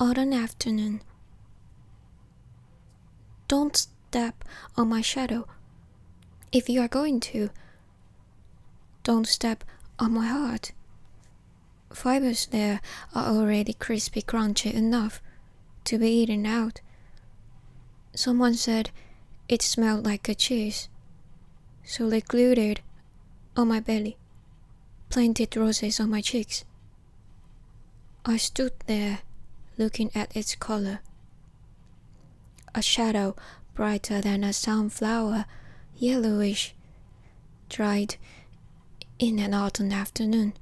autumn afternoon. Don't step on my shadow. If you are going to, don't step on my heart. Fibers there are already crispy crunchy enough to be eaten out. Someone said it smelled like a cheese, so they glued it on my belly, planted roses on my cheeks. I stood there looking at its color. A shadow brighter than a sunflower, yellowish, dried in an autumn afternoon.